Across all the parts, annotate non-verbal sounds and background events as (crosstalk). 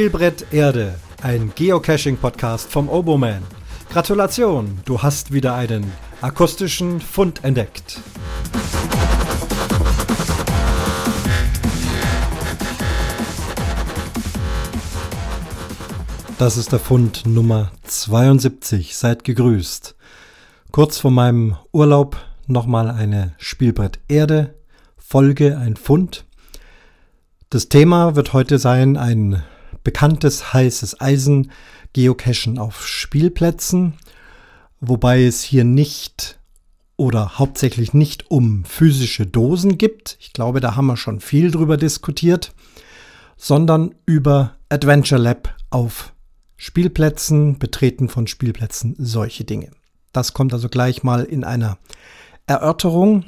Spielbrett Erde, ein Geocaching-Podcast vom Oboman. Gratulation, du hast wieder einen akustischen Fund entdeckt. Das ist der Fund Nummer 72. Seid gegrüßt. Kurz vor meinem Urlaub nochmal eine Spielbrett Erde Folge, ein Fund. Das Thema wird heute sein ein bekanntes heißes Eisen Geocachen auf Spielplätzen, wobei es hier nicht oder hauptsächlich nicht um physische Dosen gibt. Ich glaube, da haben wir schon viel drüber diskutiert, sondern über Adventure Lab auf Spielplätzen, Betreten von Spielplätzen, solche Dinge. Das kommt also gleich mal in einer Erörterung.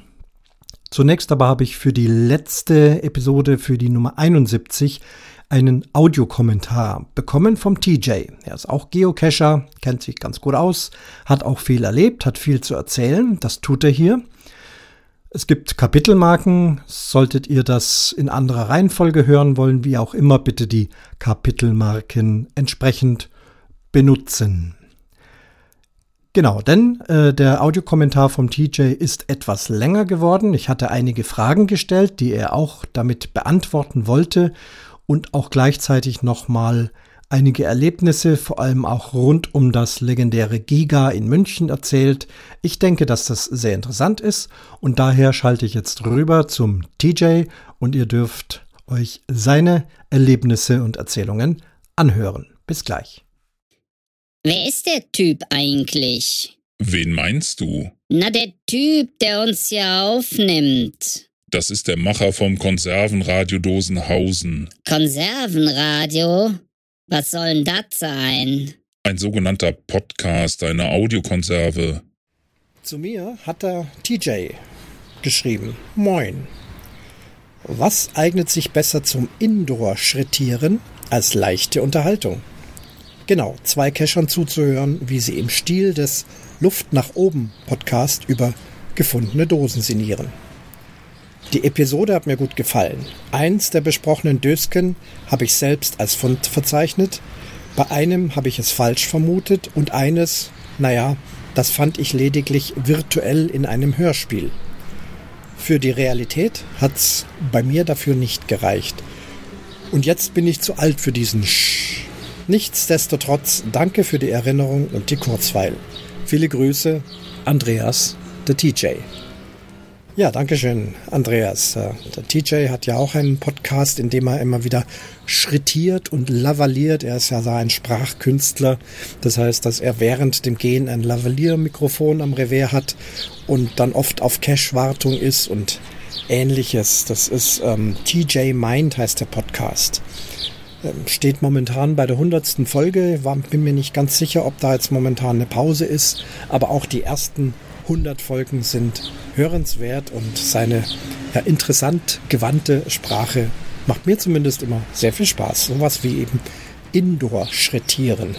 Zunächst aber habe ich für die letzte Episode, für die Nummer 71, einen Audiokommentar bekommen vom TJ. Er ist auch Geocacher, kennt sich ganz gut aus, hat auch viel erlebt, hat viel zu erzählen. Das tut er hier. Es gibt Kapitelmarken. Solltet ihr das in anderer Reihenfolge hören wollen, wie auch immer, bitte die Kapitelmarken entsprechend benutzen. Genau, denn äh, der Audiokommentar vom TJ ist etwas länger geworden. Ich hatte einige Fragen gestellt, die er auch damit beantworten wollte und auch gleichzeitig nochmal einige Erlebnisse, vor allem auch rund um das legendäre Giga in München erzählt. Ich denke, dass das sehr interessant ist und daher schalte ich jetzt rüber zum TJ und ihr dürft euch seine Erlebnisse und Erzählungen anhören. Bis gleich. Wer ist der Typ eigentlich? Wen meinst du? Na, der Typ, der uns hier aufnimmt. Das ist der Macher vom Konservenradio Dosenhausen. Konservenradio? Was soll denn das sein? Ein sogenannter Podcast, eine Audiokonserve. Zu mir hat der TJ geschrieben. Moin. Was eignet sich besser zum Indoor-Schrittieren als leichte Unterhaltung? Genau, zwei Cachern zuzuhören, wie sie im Stil des Luft nach oben Podcast über gefundene Dosen sinnieren. Die Episode hat mir gut gefallen. Eins der besprochenen Dösken habe ich selbst als Fund verzeichnet. Bei einem habe ich es falsch vermutet und eines, naja, das fand ich lediglich virtuell in einem Hörspiel. Für die Realität hat's bei mir dafür nicht gereicht. Und jetzt bin ich zu alt für diesen Sch. Nichtsdestotrotz danke für die Erinnerung und die Kurzweil. Viele Grüße, Andreas, der TJ. Ja, danke schön, Andreas. Äh, der TJ hat ja auch einen Podcast, in dem er immer wieder schrittiert und lavaliert. Er ist ja ein Sprachkünstler. Das heißt, dass er während dem Gehen ein Lavaliermikrofon am Revers hat und dann oft auf Cache-Wartung ist und ähnliches. Das ist ähm, TJ Mind heißt der Podcast. Ähm, steht momentan bei der hundertsten Folge. War, bin mir nicht ganz sicher, ob da jetzt momentan eine Pause ist. Aber auch die ersten 100 Folgen sind hörenswert und seine ja, interessant gewandte Sprache macht mir zumindest immer sehr viel Spaß. Sowas wie eben Indoor-Schrittieren.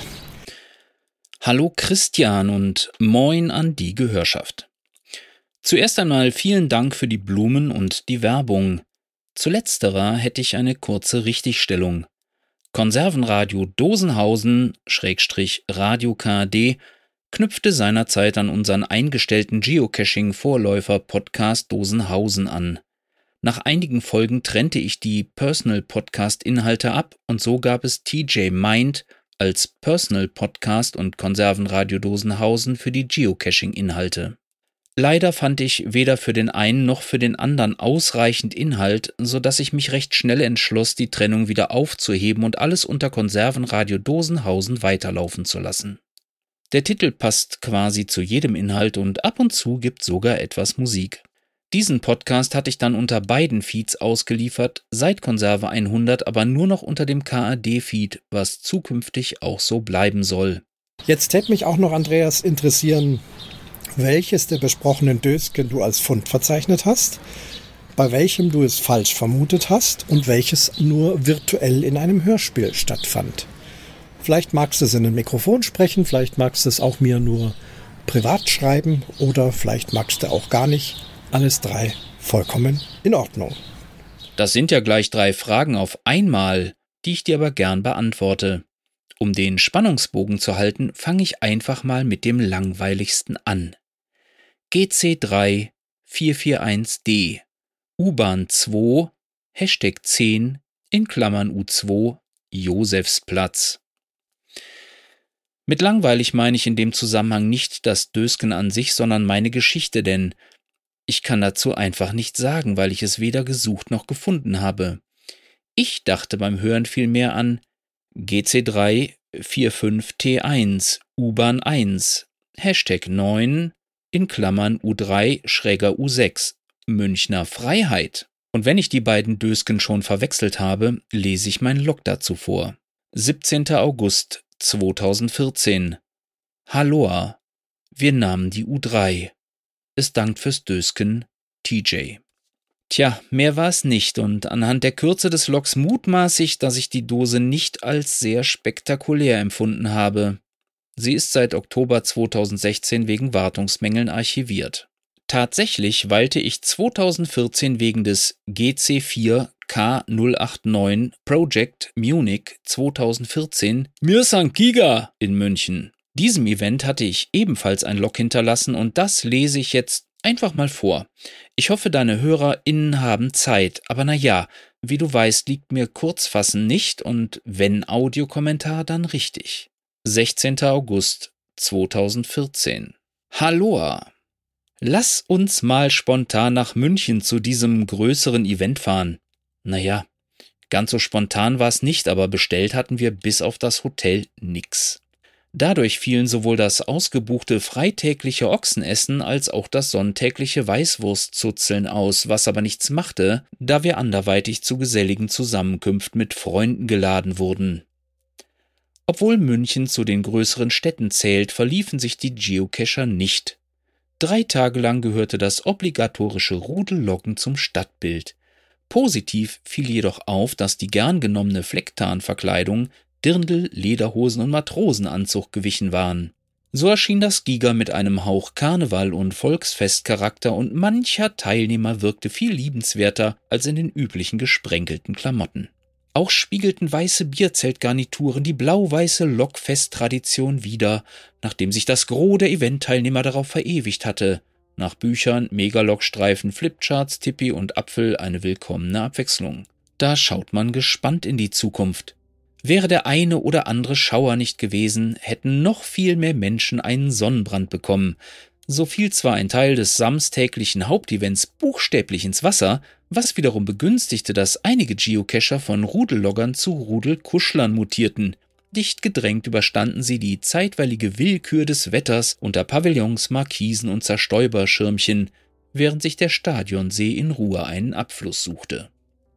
Hallo Christian und moin an die Gehörschaft. Zuerst einmal vielen Dank für die Blumen und die Werbung. Zu letzterer hätte ich eine kurze Richtigstellung. Konservenradio Dosenhausen, Schrägstrich Radio KD, knüpfte seinerzeit an unseren eingestellten Geocaching-Vorläufer-Podcast Dosenhausen an. Nach einigen Folgen trennte ich die Personal-Podcast-Inhalte ab und so gab es TJ Mind als Personal-Podcast und Konservenradio Dosenhausen für die Geocaching-Inhalte. Leider fand ich weder für den einen noch für den anderen ausreichend Inhalt, so dass ich mich recht schnell entschloss, die Trennung wieder aufzuheben und alles unter Konservenradio Dosenhausen weiterlaufen zu lassen. Der Titel passt quasi zu jedem Inhalt und ab und zu gibt sogar etwas Musik. Diesen Podcast hatte ich dann unter beiden Feeds ausgeliefert, seit Konserve 100 aber nur noch unter dem KAD-Feed, was zukünftig auch so bleiben soll. Jetzt täte mich auch noch, Andreas, interessieren, welches der besprochenen Dösken du als Fund verzeichnet hast, bei welchem du es falsch vermutet hast und welches nur virtuell in einem Hörspiel stattfand. Vielleicht magst du es in ein Mikrofon sprechen, vielleicht magst du es auch mir nur privat schreiben oder vielleicht magst du auch gar nicht. Alles drei vollkommen in Ordnung. Das sind ja gleich drei Fragen auf einmal. die ich dir aber gern beantworte. Um den Spannungsbogen zu halten, fange ich einfach mal mit dem langweiligsten an. GC3 441D U-Bahn 2 Hashtag 10 in Klammern U2 Josefsplatz. Mit langweilig meine ich in dem Zusammenhang nicht das Dösken an sich, sondern meine Geschichte, denn ich kann dazu einfach nichts sagen, weil ich es weder gesucht noch gefunden habe. Ich dachte beim Hören vielmehr an GC3 45T1 U-Bahn 1 Hashtag 9 in Klammern U3 schräger U6 Münchner Freiheit. Und wenn ich die beiden Dösken schon verwechselt habe, lese ich mein Log dazu vor. 17. August 2014. Halloa. Wir nahmen die U3. Es dankt fürs Dösken, TJ. Tja, mehr war es nicht, und anhand der Kürze des Logs mutmaß ich, dass ich die Dose nicht als sehr spektakulär empfunden habe. Sie ist seit Oktober 2016 wegen Wartungsmängeln archiviert. Tatsächlich weilte ich 2014 wegen des GC4 K089 Project Munich 2014 Mirsan Giga in München. Diesem Event hatte ich ebenfalls ein Log hinterlassen und das lese ich jetzt einfach mal vor. Ich hoffe, deine HörerInnen haben Zeit, aber na ja, wie du weißt, liegt mir Kurzfassen nicht und wenn Audiokommentar, dann richtig. 16. August 2014. Halloa! Lass uns mal spontan nach München zu diesem größeren Event fahren. Naja, ganz so spontan war es nicht, aber bestellt hatten wir bis auf das Hotel nix. Dadurch fielen sowohl das ausgebuchte freitägliche Ochsenessen als auch das sonntägliche Weißwurstzuzeln aus, was aber nichts machte, da wir anderweitig zu geselligen Zusammenkünften mit Freunden geladen wurden. Obwohl München zu den größeren Städten zählt, verliefen sich die Geocacher nicht. Drei Tage lang gehörte das obligatorische Rudelloggen zum Stadtbild. Positiv fiel jedoch auf, dass die gern genommene Flecktarnverkleidung Dirndl, Lederhosen und Matrosenanzug gewichen waren. So erschien das Giga mit einem Hauch Karneval und Volksfestcharakter und mancher Teilnehmer wirkte viel liebenswerter als in den üblichen gesprenkelten Klamotten. Auch spiegelten weiße Bierzeltgarnituren die blau-weiße Lockfest-Tradition wider, nachdem sich das Gros der Eventteilnehmer darauf verewigt hatte. Nach Büchern, Megalock-Streifen, Flipcharts, Tippi und Apfel eine willkommene Abwechslung. Da schaut man gespannt in die Zukunft. Wäre der eine oder andere Schauer nicht gewesen, hätten noch viel mehr Menschen einen Sonnenbrand bekommen. So fiel zwar ein Teil des samstäglichen Hauptevents buchstäblich ins Wasser, was wiederum begünstigte, dass einige Geocacher von Rudelloggern zu Rudelkuschlern mutierten. Dicht gedrängt überstanden sie die zeitweilige Willkür des Wetters unter Pavillons, Markisen und Zerstäuberschirmchen, während sich der Stadionsee in Ruhe einen Abfluss suchte.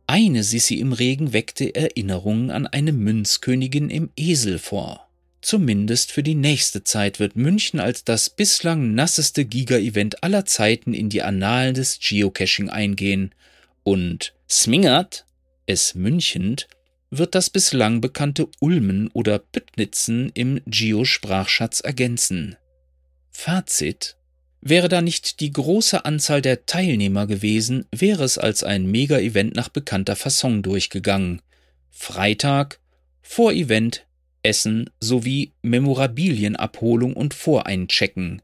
Eine Sissi im Regen weckte Erinnerungen an eine Münzkönigin im Esel vor. Zumindest für die nächste Zeit wird München als das bislang nasseste Giga-Event aller Zeiten in die Annalen des Geocaching eingehen und Smingert, es Münchend, wird das bislang bekannte Ulmen oder Püttnitzen im Geo-Sprachschatz ergänzen. Fazit Wäre da nicht die große Anzahl der Teilnehmer gewesen, wäre es als ein Mega-Event nach bekannter Fasson durchgegangen. Freitag, Vorevent, Essen sowie Memorabilienabholung und Voreinchecken.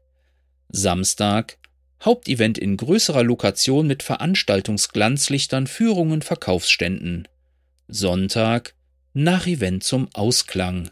Samstag, Hauptevent in größerer Lokation mit Veranstaltungsglanzlichtern, Führungen, Verkaufsständen. Sonntag Nach-Event zum Ausklang.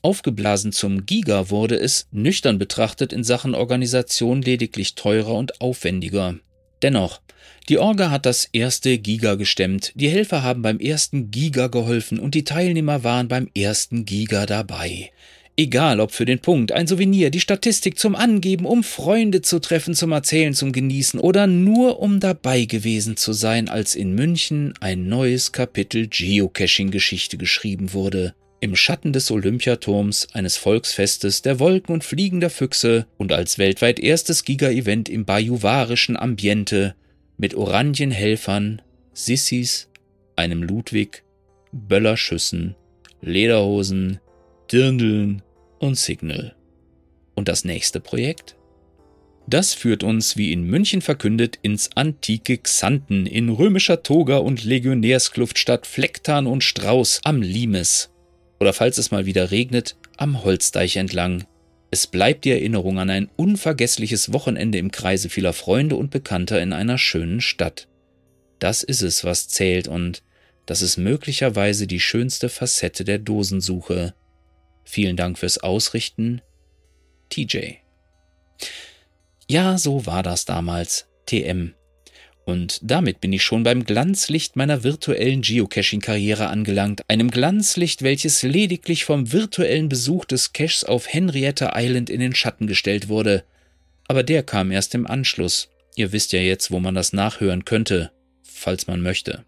Aufgeblasen zum Giga wurde es, nüchtern betrachtet, in Sachen Organisation lediglich teurer und aufwendiger. Dennoch, die Orga hat das erste Giga gestemmt, die Helfer haben beim ersten Giga geholfen und die Teilnehmer waren beim ersten Giga dabei. Egal ob für den Punkt, ein Souvenir, die Statistik zum Angeben, um Freunde zu treffen, zum Erzählen, zum Genießen oder nur um dabei gewesen zu sein, als in München ein neues Kapitel Geocaching-Geschichte geschrieben wurde. Im Schatten des Olympiaturms, eines Volksfestes, der Wolken und fliegender Füchse und als weltweit erstes Giga-Event im bajuwarischen Ambiente mit Orangenhelfern, Sissis, einem Ludwig, Böllerschüssen, Lederhosen, Dirndeln und Signal. Und das nächste Projekt? Das führt uns, wie in München verkündet, ins antike Xanten in römischer Toga und Legionärskluft statt Flecktarn und Strauß am Limes. Oder falls es mal wieder regnet, am Holzdeich entlang. Es bleibt die Erinnerung an ein unvergessliches Wochenende im Kreise vieler Freunde und Bekannter in einer schönen Stadt. Das ist es, was zählt und das ist möglicherweise die schönste Facette der Dosensuche. Vielen Dank fürs Ausrichten, TJ. Ja, so war das damals. TM. Und damit bin ich schon beim Glanzlicht meiner virtuellen Geocaching-Karriere angelangt, einem Glanzlicht, welches lediglich vom virtuellen Besuch des Caches auf Henrietta Island in den Schatten gestellt wurde. Aber der kam erst im Anschluss. Ihr wisst ja jetzt, wo man das nachhören könnte, falls man möchte.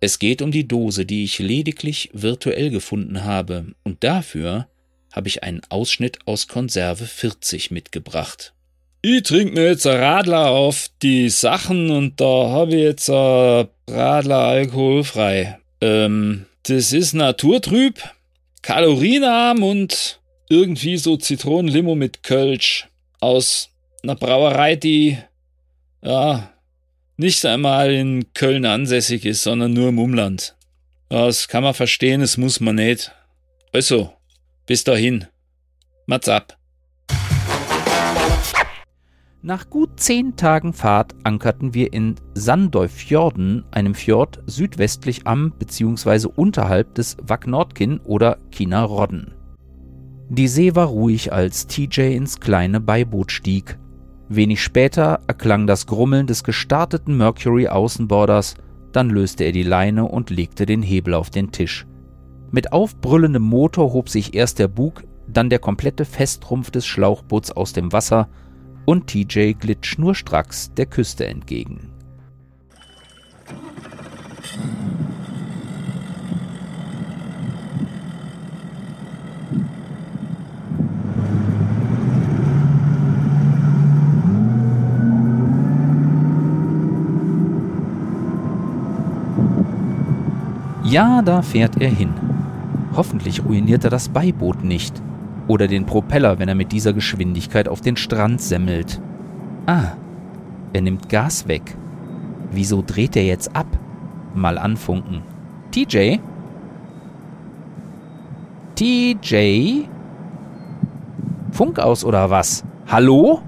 Es geht um die Dose, die ich lediglich virtuell gefunden habe, und dafür habe ich einen Ausschnitt aus Konserve 40 mitgebracht. Ich trinke mir jetzt ein Radler auf die Sachen und da habe ich jetzt ein Radler alkoholfrei. Ähm, das ist naturtrüb, kalorienarm und irgendwie so Zitronenlimo mit Kölsch aus einer Brauerei, die ja nicht einmal in Köln ansässig ist, sondern nur im Umland. Das kann man verstehen, das muss man nicht. Also, bis dahin. Mats ab. Nach gut zehn Tagen Fahrt ankerten wir in Sandøyfjorden, einem Fjord südwestlich am bzw. unterhalb des Vaknordkin oder Kinarodden. Die See war ruhig, als TJ ins kleine Beiboot stieg. Wenig später erklang das Grummeln des gestarteten Mercury Außenborders, dann löste er die Leine und legte den Hebel auf den Tisch. Mit aufbrüllendem Motor hob sich erst der Bug, dann der komplette Festrumpf des Schlauchboots aus dem Wasser und TJ glitt schnurstracks der Küste entgegen. Ja, da fährt er hin. Hoffentlich ruiniert er das Beiboot nicht oder den Propeller, wenn er mit dieser Geschwindigkeit auf den Strand semmelt. Ah, er nimmt Gas weg. Wieso dreht er jetzt ab? Mal anfunken. TJ? TJ? Funk aus oder was? Hallo?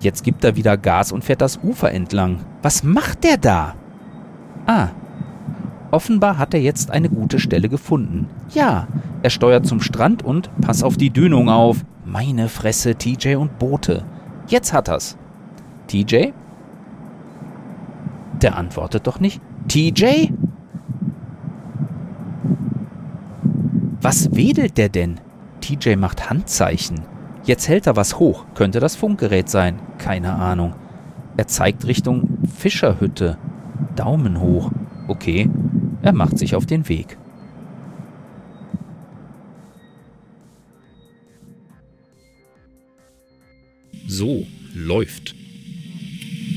Jetzt gibt er wieder Gas und fährt das Ufer entlang. Was macht der da? Ah, offenbar hat er jetzt eine gute Stelle gefunden. Ja, er steuert zum Strand und pass auf die Dünung auf. Meine Fresse, TJ und Boote. Jetzt hat er's. TJ? Der antwortet doch nicht. TJ? Was wedelt der denn? TJ macht Handzeichen. Jetzt hält er was hoch. Könnte das Funkgerät sein? Keine Ahnung. Er zeigt Richtung Fischerhütte. Daumen hoch. Okay, er macht sich auf den Weg. So läuft.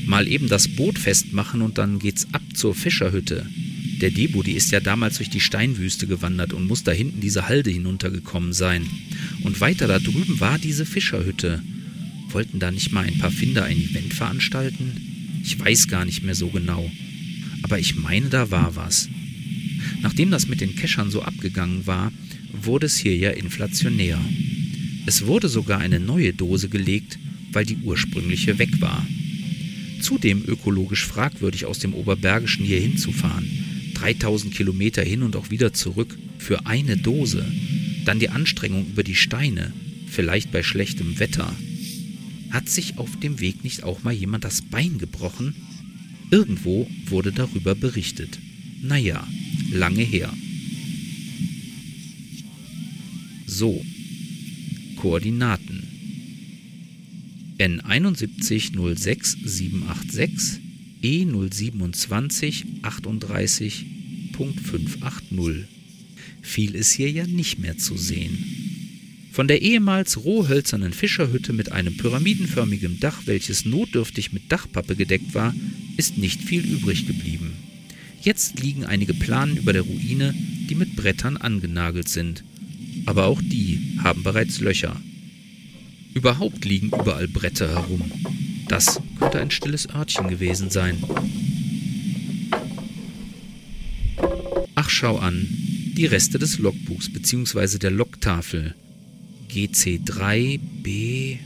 Mal eben das Boot festmachen und dann geht's ab zur Fischerhütte. Der Debo, die ist ja damals durch die Steinwüste gewandert und muss da hinten diese Halde hinuntergekommen sein. Und weiter da drüben war diese Fischerhütte. Wollten da nicht mal ein paar Finder ein Event veranstalten? Ich weiß gar nicht mehr so genau. Aber ich meine, da war was. Nachdem das mit den Keschern so abgegangen war, wurde es hier ja inflationär. Es wurde sogar eine neue Dose gelegt, weil die ursprüngliche weg war. Zudem ökologisch fragwürdig aus dem Oberbergischen hier hinzufahren. 3000 Kilometer hin und auch wieder zurück für eine Dose. Dann die Anstrengung über die Steine, vielleicht bei schlechtem Wetter. Hat sich auf dem Weg nicht auch mal jemand das Bein gebrochen? Irgendwo wurde darüber berichtet. Naja, lange her. So, Koordinaten. N7106786 E027 38.580. Viel ist hier ja nicht mehr zu sehen. Von der ehemals rohhölzernen Fischerhütte mit einem pyramidenförmigen Dach, welches notdürftig mit Dachpappe gedeckt war, ist nicht viel übrig geblieben. Jetzt liegen einige Planen über der Ruine, die mit Brettern angenagelt sind. Aber auch die haben bereits Löcher. Überhaupt liegen überall Bretter herum. Das könnte ein stilles Örtchen gewesen sein. Ach, schau an, die Reste des Logbuchs bzw. der Logtafel. GC3B.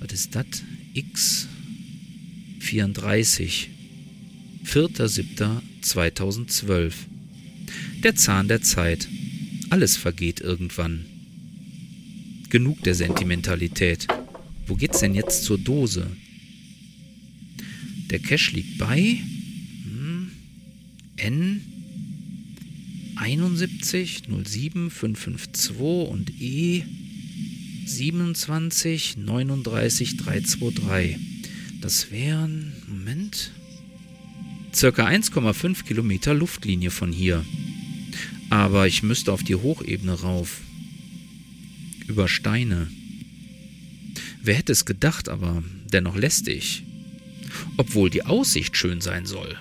Was ist das? X 34. 4.7.2012. Der Zahn der Zeit. Alles vergeht irgendwann. Genug der Sentimentalität. Wo geht's denn jetzt zur Dose? Der Cash liegt bei hm, N 71 07 552 und E 27 39 323. Das wären, Moment, circa 1,5 Kilometer Luftlinie von hier. Aber ich müsste auf die Hochebene rauf. Über Steine. Wer hätte es gedacht, aber dennoch lästig. Obwohl die Aussicht schön sein soll.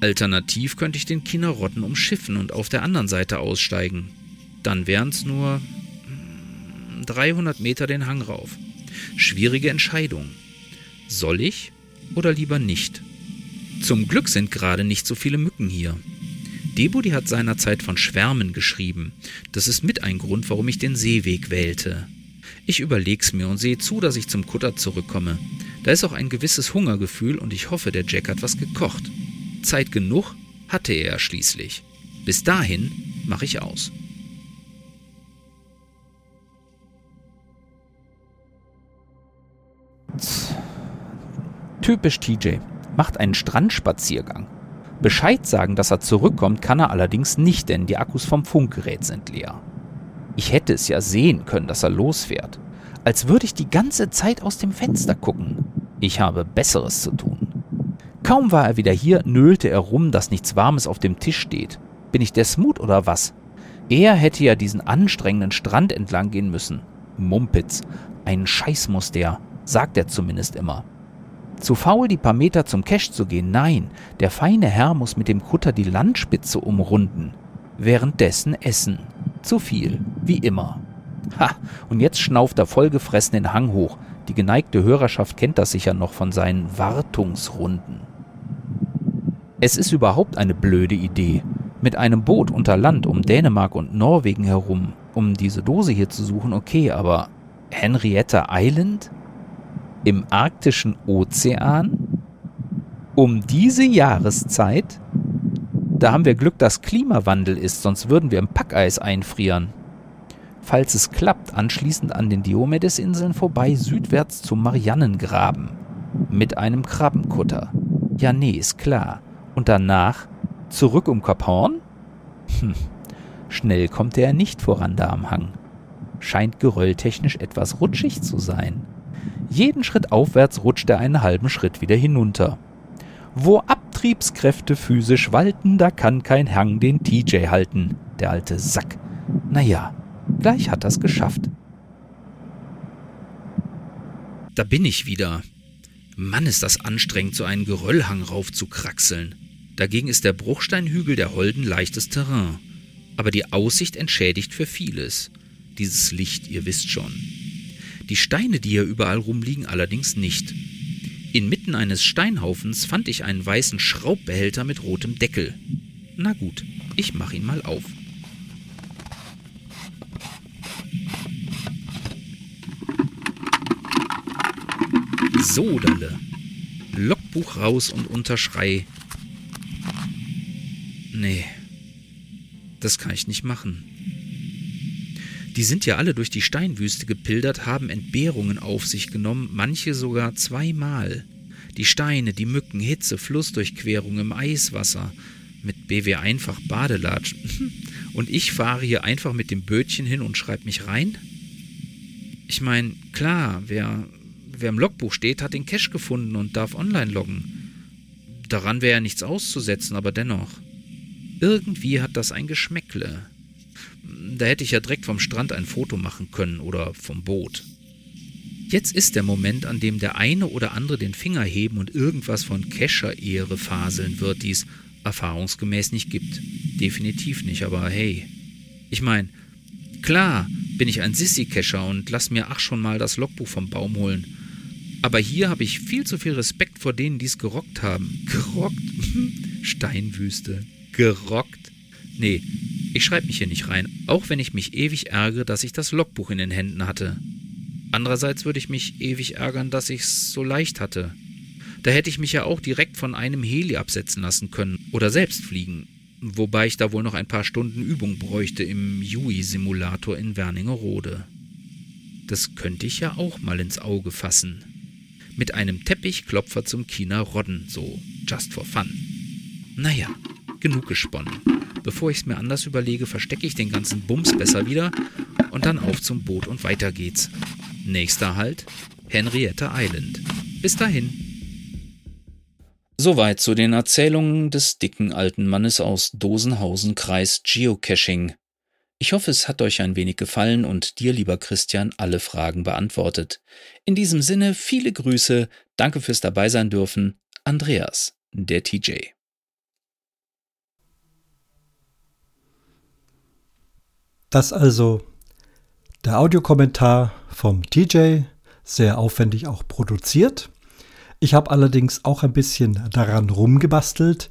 Alternativ könnte ich den Kinnerotten umschiffen und auf der anderen Seite aussteigen. Dann wären es nur 300 hm, Meter den Hang rauf. Schwierige Entscheidung. Soll ich oder lieber nicht? Zum Glück sind gerade nicht so viele Mücken hier. Debudi hat seinerzeit von Schwärmen geschrieben. Das ist mit ein Grund, warum ich den Seeweg wählte. Ich überleg's mir und sehe zu, dass ich zum Kutter zurückkomme. Da ist auch ein gewisses Hungergefühl und ich hoffe, der Jack hat was gekocht. Zeit genug hatte er schließlich. Bis dahin mache ich aus. Typisch TJ. Macht einen Strandspaziergang. Bescheid sagen, dass er zurückkommt, kann er allerdings nicht, denn die Akkus vom Funkgerät sind leer. Ich hätte es ja sehen können, dass er losfährt. Als würde ich die ganze Zeit aus dem Fenster gucken. Ich habe Besseres zu tun. Kaum war er wieder hier, nölte er rum, dass nichts Warmes auf dem Tisch steht. Bin ich der Smut oder was? Er hätte ja diesen anstrengenden Strand entlang gehen müssen. Mumpitz. Ein Scheiß muss der, sagt er zumindest immer. Zu faul, die paar Meter zum Cache zu gehen, nein, der feine Herr muss mit dem Kutter die Landspitze umrunden. Währenddessen essen. Zu viel, wie immer. Ha, und jetzt schnauft er vollgefressen den Hang hoch. Die geneigte Hörerschaft kennt das sicher noch von seinen Wartungsrunden. Es ist überhaupt eine blöde Idee, mit einem Boot unter Land um Dänemark und Norwegen herum, um diese Dose hier zu suchen, okay, aber Henrietta Island? Im arktischen Ozean? Um diese Jahreszeit? Da haben wir Glück, dass Klimawandel ist, sonst würden wir im Packeis einfrieren. Falls es klappt, anschließend an den Diomedesinseln vorbei südwärts zum Mariannengraben. Mit einem Krabbenkutter. Ja, nee, ist klar und danach zurück um Kap Horn? Hm, schnell kommt er nicht voran da am Hang. Scheint gerölltechnisch etwas rutschig zu sein. Jeden Schritt aufwärts rutscht er einen halben Schritt wieder hinunter. Wo Abtriebskräfte physisch walten, da kann kein Hang den TJ halten, der alte Sack. Naja, gleich hat er's geschafft. Da bin ich wieder. Mann, ist das anstrengend, so einen Geröllhang raufzukraxeln. Dagegen ist der Bruchsteinhügel der Holden leichtes Terrain. Aber die Aussicht entschädigt für vieles. Dieses Licht, ihr wisst schon. Die Steine, die hier überall rumliegen, allerdings nicht. Inmitten eines Steinhaufens fand ich einen weißen Schraubbehälter mit rotem Deckel. Na gut, ich mach ihn mal auf. So, Dalle. Logbuch raus und unterschrei. Nee, das kann ich nicht machen. Die sind ja alle durch die Steinwüste gepildert, haben Entbehrungen auf sich genommen, manche sogar zweimal. Die Steine, die Mücken, Hitze, Flussdurchquerung im Eiswasser, mit BW einfach Badelatschen. (laughs) Und ich fahre hier einfach mit dem Bötchen hin und schreibe mich rein? Ich meine, klar, wer, wer im Logbuch steht, hat den Cache gefunden und darf online loggen. Daran wäre ja nichts auszusetzen, aber dennoch. Irgendwie hat das ein Geschmäckle. Da hätte ich ja direkt vom Strand ein Foto machen können oder vom Boot. Jetzt ist der Moment, an dem der eine oder andere den Finger heben und irgendwas von Kescher-Ehre faseln wird, die es erfahrungsgemäß nicht gibt. Definitiv nicht, aber hey. Ich meine, klar, bin ich ein Sissy-Kescher und lass mir ach schon mal das Logbuch vom Baum holen. Aber hier habe ich viel zu viel Respekt vor denen, die es gerockt haben. Gerockt? (laughs) Steinwüste. Gerockt? Nee, ich schreibe mich hier nicht rein, auch wenn ich mich ewig ärgere, dass ich das Logbuch in den Händen hatte. Andererseits würde ich mich ewig ärgern, dass ich es so leicht hatte. Da hätte ich mich ja auch direkt von einem Heli absetzen lassen können oder selbst fliegen, wobei ich da wohl noch ein paar Stunden Übung bräuchte im Yui-Simulator in Werningerode. Das könnte ich ja auch mal ins Auge fassen. Mit einem Teppichklopfer zum China Rodden, so just for fun. Naja, genug gesponnen. Bevor ich es mir anders überlege, verstecke ich den ganzen Bums besser wieder und dann auf zum Boot und weiter geht's. Nächster Halt, Henrietta Island. Bis dahin. Soweit zu den Erzählungen des dicken alten Mannes aus Dosenhausen Kreis Geocaching. Ich hoffe, es hat euch ein wenig gefallen und dir, lieber Christian, alle Fragen beantwortet. In diesem Sinne viele Grüße, danke fürs Dabeisein dürfen. Andreas, der TJ. Das also der Audiokommentar vom TJ, sehr aufwendig auch produziert. Ich habe allerdings auch ein bisschen daran rumgebastelt.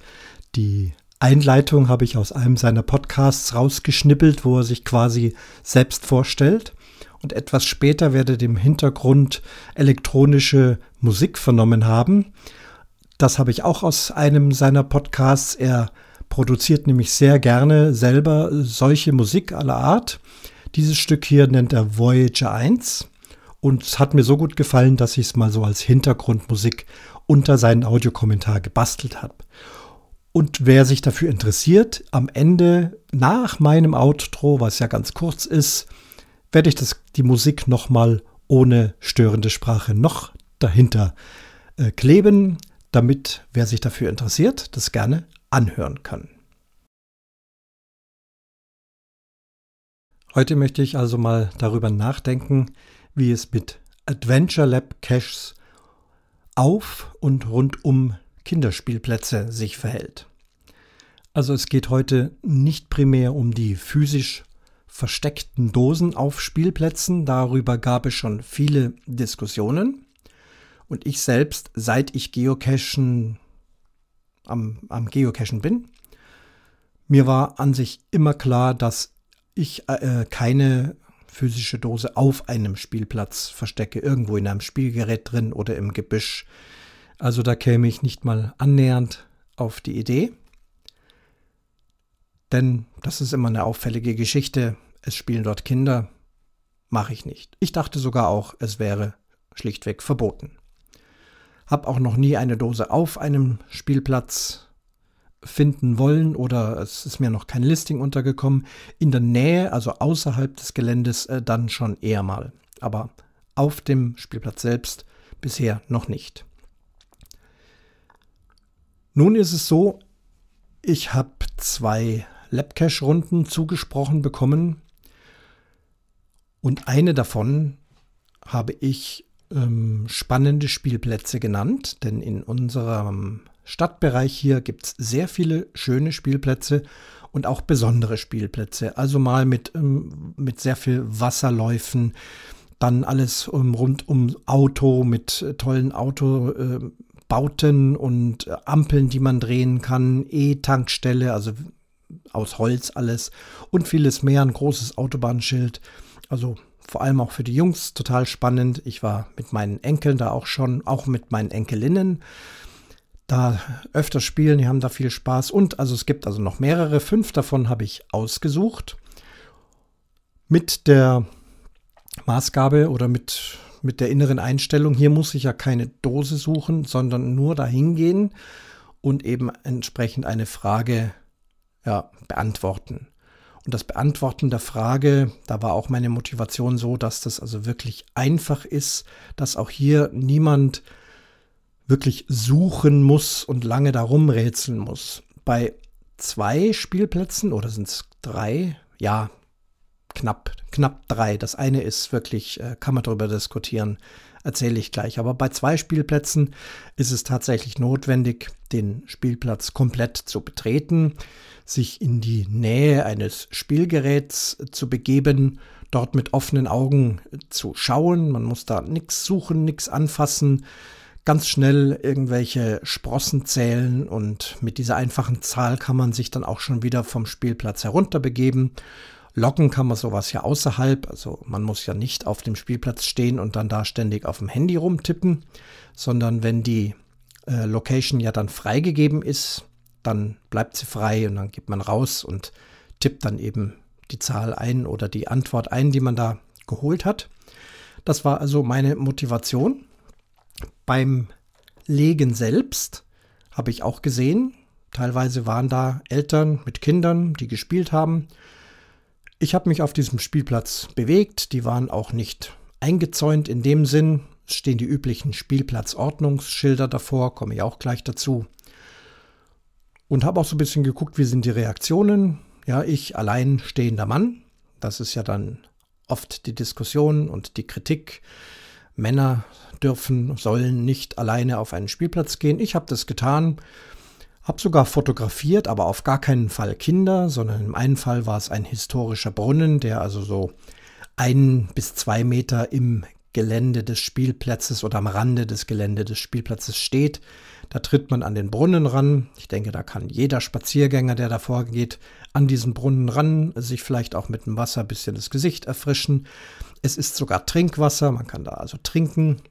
Die Einleitung habe ich aus einem seiner Podcasts rausgeschnippelt, wo er sich quasi selbst vorstellt. Und etwas später werdet ihr im Hintergrund elektronische Musik vernommen haben. Das habe ich auch aus einem seiner Podcasts. Er produziert nämlich sehr gerne selber solche Musik aller Art. Dieses Stück hier nennt er Voyager 1 und es hat mir so gut gefallen, dass ich es mal so als Hintergrundmusik unter seinen Audiokommentar gebastelt habe. Und wer sich dafür interessiert, am Ende nach meinem Outro, was ja ganz kurz ist, werde ich das, die Musik nochmal ohne störende Sprache noch dahinter äh, kleben, damit wer sich dafür interessiert, das gerne anhören kann. Heute möchte ich also mal darüber nachdenken, wie es mit Adventure Lab Caches auf und rund um Kinderspielplätze sich verhält. Also es geht heute nicht primär um die physisch versteckten Dosen auf Spielplätzen, darüber gab es schon viele Diskussionen. Und ich selbst, seit ich Geocachen am, am Geocachen bin, mir war an sich immer klar, dass ich äh, keine physische Dose auf einem Spielplatz verstecke, irgendwo in einem Spielgerät drin oder im Gebüsch. Also da käme ich nicht mal annähernd auf die Idee. Denn das ist immer eine auffällige Geschichte. Es spielen dort Kinder. Mache ich nicht. Ich dachte sogar auch, es wäre schlichtweg verboten. Hab auch noch nie eine Dose auf einem Spielplatz finden wollen oder es ist mir noch kein Listing untergekommen. In der Nähe, also außerhalb des Geländes, äh, dann schon eher mal. Aber auf dem Spielplatz selbst bisher noch nicht. Nun ist es so, ich habe zwei Labcache-Runden zugesprochen bekommen und eine davon habe ich ähm, spannende Spielplätze genannt, denn in unserem Stadtbereich hier gibt es sehr viele schöne Spielplätze und auch besondere Spielplätze. Also mal mit, ähm, mit sehr viel Wasserläufen, dann alles um, rund um Auto mit äh, tollen Autobauten äh, und Ampeln, die man drehen kann, E-Tankstelle, also aus Holz alles und vieles mehr, ein großes Autobahnschild. Also vor allem auch für die Jungs total spannend. Ich war mit meinen Enkeln da auch schon, auch mit meinen Enkelinnen da öfter spielen, die haben da viel Spaß. Und also es gibt also noch mehrere, fünf davon habe ich ausgesucht. Mit der Maßgabe oder mit, mit der inneren Einstellung, hier muss ich ja keine Dose suchen, sondern nur dahin gehen und eben entsprechend eine Frage ja, beantworten. Und das Beantworten der Frage, da war auch meine Motivation so, dass das also wirklich einfach ist, dass auch hier niemand wirklich suchen muss und lange darum rätseln muss. Bei zwei Spielplätzen oder sind es drei? Ja, knapp, knapp drei. Das eine ist wirklich, äh, kann man darüber diskutieren, erzähle ich gleich. Aber bei zwei Spielplätzen ist es tatsächlich notwendig, den Spielplatz komplett zu betreten, sich in die Nähe eines Spielgeräts zu begeben, dort mit offenen Augen zu schauen. Man muss da nichts suchen, nichts anfassen, ganz schnell irgendwelche Sprossen zählen und mit dieser einfachen Zahl kann man sich dann auch schon wieder vom Spielplatz herunterbegeben. Locken kann man sowas ja außerhalb, also man muss ja nicht auf dem Spielplatz stehen und dann da ständig auf dem Handy rumtippen, sondern wenn die äh, Location ja dann freigegeben ist, dann bleibt sie frei und dann geht man raus und tippt dann eben die Zahl ein oder die Antwort ein, die man da geholt hat. Das war also meine Motivation. Beim Legen selbst habe ich auch gesehen, teilweise waren da Eltern mit Kindern, die gespielt haben. Ich habe mich auf diesem Spielplatz bewegt, die waren auch nicht eingezäunt in dem Sinn. Es stehen die üblichen Spielplatzordnungsschilder davor, komme ich auch gleich dazu. Und habe auch so ein bisschen geguckt, wie sind die Reaktionen. Ja, ich allein stehender Mann. Das ist ja dann oft die Diskussion und die Kritik. Männer dürfen, sollen nicht alleine auf einen Spielplatz gehen. Ich habe das getan, habe sogar fotografiert, aber auf gar keinen Fall Kinder, sondern im einen Fall war es ein historischer Brunnen, der also so ein bis zwei Meter im Gelände des Spielplatzes oder am Rande des Gelände des Spielplatzes steht. Da tritt man an den Brunnen ran. Ich denke, da kann jeder Spaziergänger, der davor geht, an diesen Brunnen ran, sich vielleicht auch mit dem Wasser ein bisschen das Gesicht erfrischen. Es ist sogar Trinkwasser, man kann da also trinken.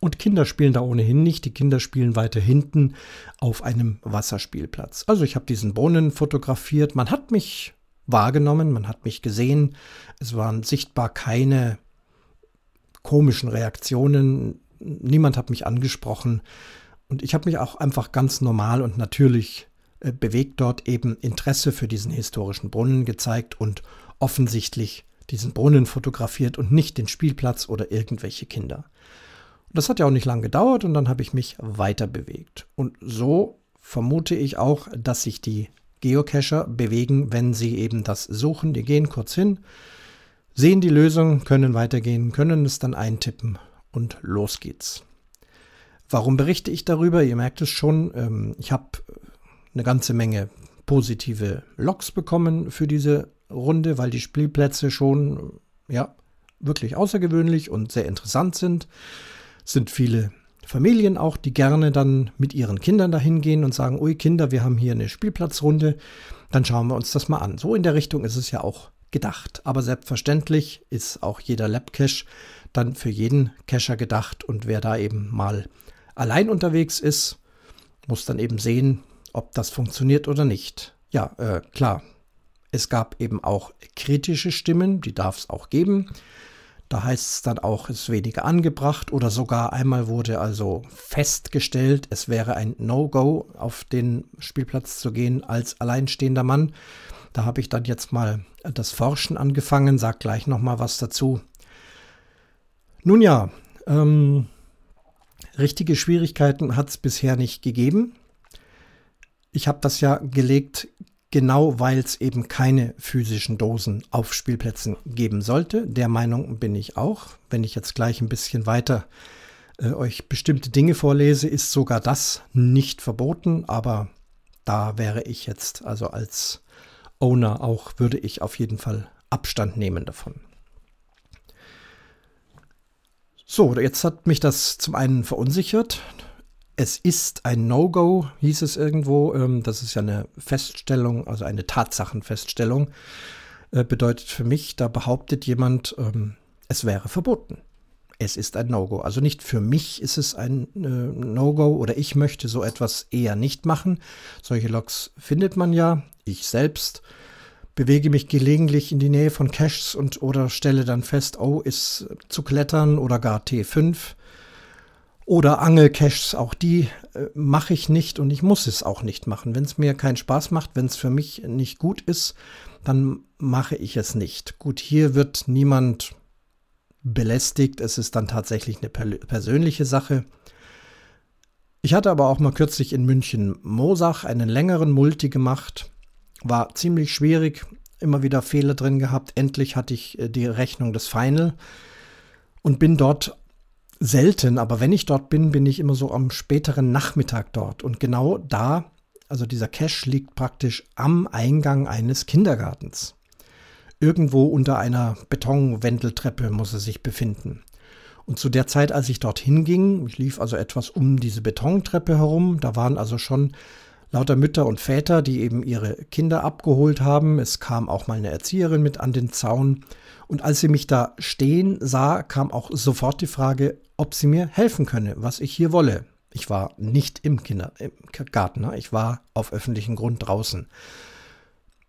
Und Kinder spielen da ohnehin nicht. Die Kinder spielen weiter hinten auf einem Wasserspielplatz. Also ich habe diesen Brunnen fotografiert. Man hat mich wahrgenommen, man hat mich gesehen. Es waren sichtbar keine komischen Reaktionen. Niemand hat mich angesprochen. Und ich habe mich auch einfach ganz normal und natürlich äh, bewegt dort eben Interesse für diesen historischen Brunnen gezeigt und offensichtlich diesen Brunnen fotografiert und nicht den Spielplatz oder irgendwelche Kinder. Und das hat ja auch nicht lange gedauert und dann habe ich mich weiter bewegt. Und so vermute ich auch, dass sich die Geocacher bewegen, wenn sie eben das suchen. Die gehen kurz hin, sehen die Lösung, können weitergehen, können es dann eintippen und los geht's. Warum berichte ich darüber? Ihr merkt es schon, ähm, ich habe eine ganze Menge positive Loks bekommen für diese Runde, weil die Spielplätze schon ja wirklich außergewöhnlich und sehr interessant sind. Sind viele Familien auch, die gerne dann mit ihren Kindern dahin gehen und sagen, ui Kinder, wir haben hier eine Spielplatzrunde, dann schauen wir uns das mal an. So in der Richtung ist es ja auch gedacht. Aber selbstverständlich ist auch jeder Lab-Cache dann für jeden Cacher gedacht und wer da eben mal allein unterwegs ist, muss dann eben sehen, ob das funktioniert oder nicht. Ja, äh, klar. Es gab eben auch kritische Stimmen, die darf es auch geben. Da heißt es dann auch, es ist weniger angebracht oder sogar einmal wurde also festgestellt, es wäre ein No-Go, auf den Spielplatz zu gehen als alleinstehender Mann. Da habe ich dann jetzt mal das Forschen angefangen, sag gleich noch mal was dazu. Nun ja, ähm, Richtige Schwierigkeiten hat es bisher nicht gegeben. Ich habe das ja gelegt, genau weil es eben keine physischen Dosen auf Spielplätzen geben sollte. Der Meinung bin ich auch. Wenn ich jetzt gleich ein bisschen weiter äh, euch bestimmte Dinge vorlese, ist sogar das nicht verboten, aber da wäre ich jetzt, also als Owner auch, würde ich auf jeden Fall Abstand nehmen davon. So, jetzt hat mich das zum einen verunsichert. Es ist ein No-Go, hieß es irgendwo. Ähm, das ist ja eine Feststellung, also eine Tatsachenfeststellung. Äh, bedeutet für mich, da behauptet jemand, ähm, es wäre verboten. Es ist ein No-Go. Also nicht für mich ist es ein äh, No-Go oder ich möchte so etwas eher nicht machen. Solche Logs findet man ja. Ich selbst bewege mich gelegentlich in die Nähe von Caches und oder stelle dann fest, oh, ist zu klettern oder gar T5 oder Angelcaches, auch die äh, mache ich nicht und ich muss es auch nicht machen. Wenn es mir keinen Spaß macht, wenn es für mich nicht gut ist, dann mache ich es nicht. Gut, hier wird niemand belästigt, es ist dann tatsächlich eine persönliche Sache. Ich hatte aber auch mal kürzlich in München Mosach einen längeren Multi gemacht war ziemlich schwierig, immer wieder Fehler drin gehabt. Endlich hatte ich äh, die Rechnung des Final und bin dort selten, aber wenn ich dort bin, bin ich immer so am späteren Nachmittag dort. Und genau da, also dieser Cache liegt praktisch am Eingang eines Kindergartens. Irgendwo unter einer Betonwendeltreppe muss er sich befinden. Und zu der Zeit, als ich dorthin ging, ich lief also etwas um diese Betontreppe herum, da waren also schon lauter Mütter und Väter, die eben ihre Kinder abgeholt haben. Es kam auch mal eine Erzieherin mit an den Zaun. Und als sie mich da stehen sah, kam auch sofort die Frage, ob sie mir helfen könne, was ich hier wolle. Ich war nicht im Kindergarten, ne? ich war auf öffentlichem Grund draußen.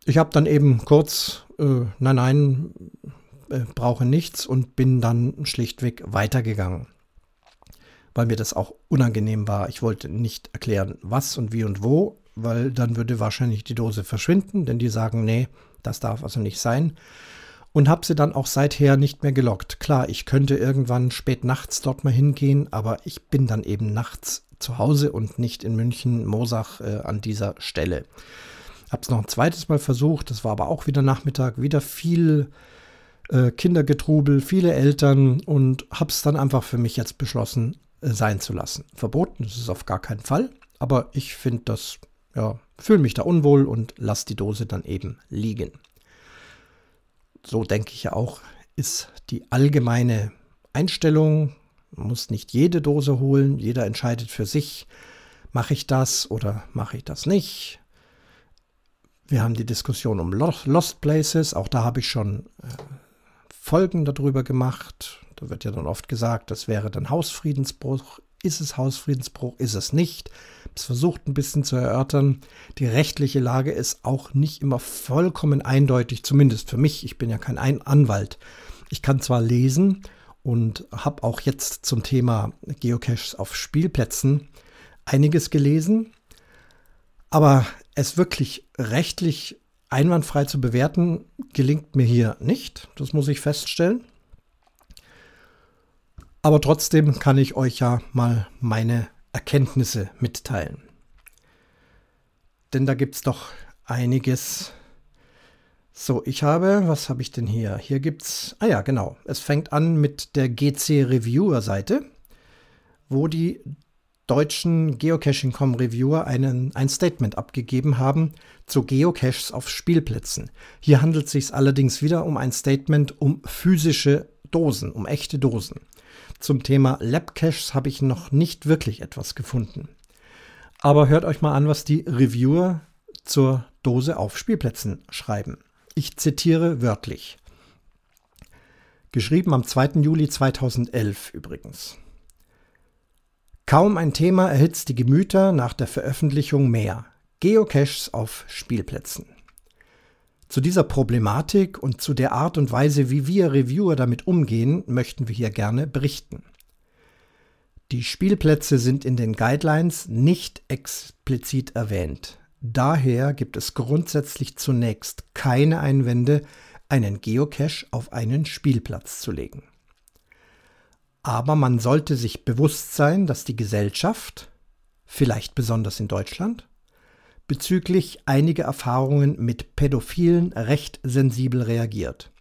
Ich habe dann eben kurz, äh, nein, nein, äh, brauche nichts und bin dann schlichtweg weitergegangen. Weil mir das auch unangenehm war. Ich wollte nicht erklären, was und wie und wo, weil dann würde wahrscheinlich die Dose verschwinden, denn die sagen, nee, das darf also nicht sein. Und habe sie dann auch seither nicht mehr gelockt. Klar, ich könnte irgendwann spät nachts dort mal hingehen, aber ich bin dann eben nachts zu Hause und nicht in München, Mosach äh, an dieser Stelle. Habe es noch ein zweites Mal versucht, das war aber auch wieder Nachmittag, wieder viel äh, Kindergetrubel, viele Eltern und habe es dann einfach für mich jetzt beschlossen, äh, sein zu lassen. Verboten ist es auf gar keinen Fall, aber ich finde das, ja, fühle mich da unwohl und lasse die Dose dann eben liegen. So denke ich ja auch, ist die allgemeine Einstellung. Man muss nicht jede Dose holen, jeder entscheidet für sich, mache ich das oder mache ich das nicht. Wir haben die Diskussion um Lost Places, auch da habe ich schon äh, Folgen darüber gemacht. Da wird ja dann oft gesagt, das wäre dann Hausfriedensbruch. Ist es Hausfriedensbruch? Ist es nicht? Es versucht ein bisschen zu erörtern. Die rechtliche Lage ist auch nicht immer vollkommen eindeutig, zumindest für mich. Ich bin ja kein Anwalt. Ich kann zwar lesen und habe auch jetzt zum Thema Geocaches auf Spielplätzen einiges gelesen, aber es wirklich rechtlich einwandfrei zu bewerten, gelingt mir hier nicht. Das muss ich feststellen. Aber trotzdem kann ich euch ja mal meine Erkenntnisse mitteilen. Denn da gibt es doch einiges. So, ich habe, was habe ich denn hier? Hier gibt es, ah ja, genau. Es fängt an mit der GC Reviewer Seite, wo die deutschen Geocaching.com Reviewer einen, ein Statement abgegeben haben zu Geocaches auf Spielplätzen. Hier handelt es sich allerdings wieder um ein Statement um physische Dosen, um echte Dosen. Zum Thema Labcaches habe ich noch nicht wirklich etwas gefunden. Aber hört euch mal an, was die Reviewer zur Dose auf Spielplätzen schreiben. Ich zitiere wörtlich. Geschrieben am 2. Juli 2011 übrigens. Kaum ein Thema erhitzt die Gemüter nach der Veröffentlichung mehr. Geocaches auf Spielplätzen. Zu dieser Problematik und zu der Art und Weise, wie wir Reviewer damit umgehen, möchten wir hier gerne berichten. Die Spielplätze sind in den Guidelines nicht explizit erwähnt. Daher gibt es grundsätzlich zunächst keine Einwände, einen Geocache auf einen Spielplatz zu legen. Aber man sollte sich bewusst sein, dass die Gesellschaft, vielleicht besonders in Deutschland, bezüglich einiger Erfahrungen mit Pädophilen recht sensibel reagiert.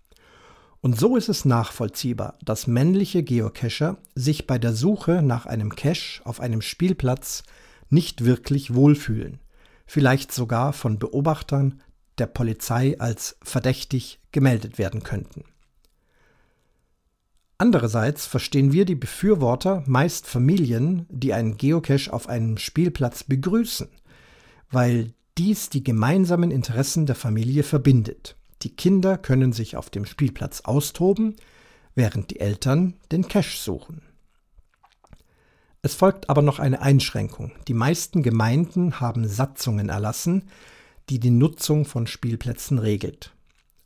Und so ist es nachvollziehbar, dass männliche Geocacher sich bei der Suche nach einem Cache auf einem Spielplatz nicht wirklich wohlfühlen, vielleicht sogar von Beobachtern der Polizei als verdächtig gemeldet werden könnten. Andererseits verstehen wir die Befürworter meist Familien, die einen Geocache auf einem Spielplatz begrüßen, weil dies die gemeinsamen Interessen der Familie verbindet. Die Kinder können sich auf dem Spielplatz austoben, während die Eltern den Cache suchen. Es folgt aber noch eine Einschränkung. Die meisten Gemeinden haben Satzungen erlassen, die die Nutzung von Spielplätzen regelt.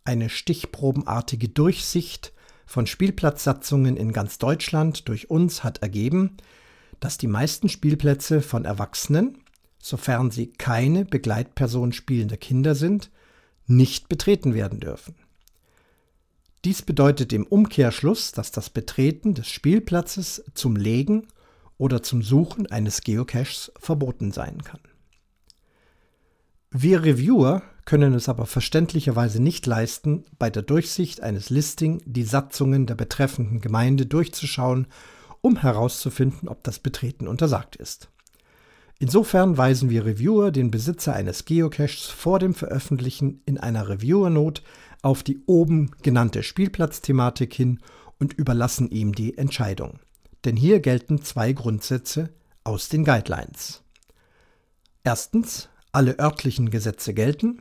Eine stichprobenartige Durchsicht von Spielplatzsatzungen in ganz Deutschland durch uns hat ergeben, dass die meisten Spielplätze von Erwachsenen, sofern sie keine Begleitperson spielender Kinder sind, nicht betreten werden dürfen. Dies bedeutet im Umkehrschluss, dass das Betreten des Spielplatzes zum Legen oder zum Suchen eines Geocaches verboten sein kann. Wir Reviewer können es aber verständlicherweise nicht leisten, bei der Durchsicht eines Listing die Satzungen der betreffenden Gemeinde durchzuschauen, um herauszufinden, ob das Betreten untersagt ist. Insofern weisen wir Reviewer den Besitzer eines Geocaches vor dem Veröffentlichen in einer Reviewer-Note auf die oben genannte Spielplatzthematik hin und überlassen ihm die Entscheidung. Denn hier gelten zwei Grundsätze aus den Guidelines. Erstens, alle örtlichen Gesetze gelten.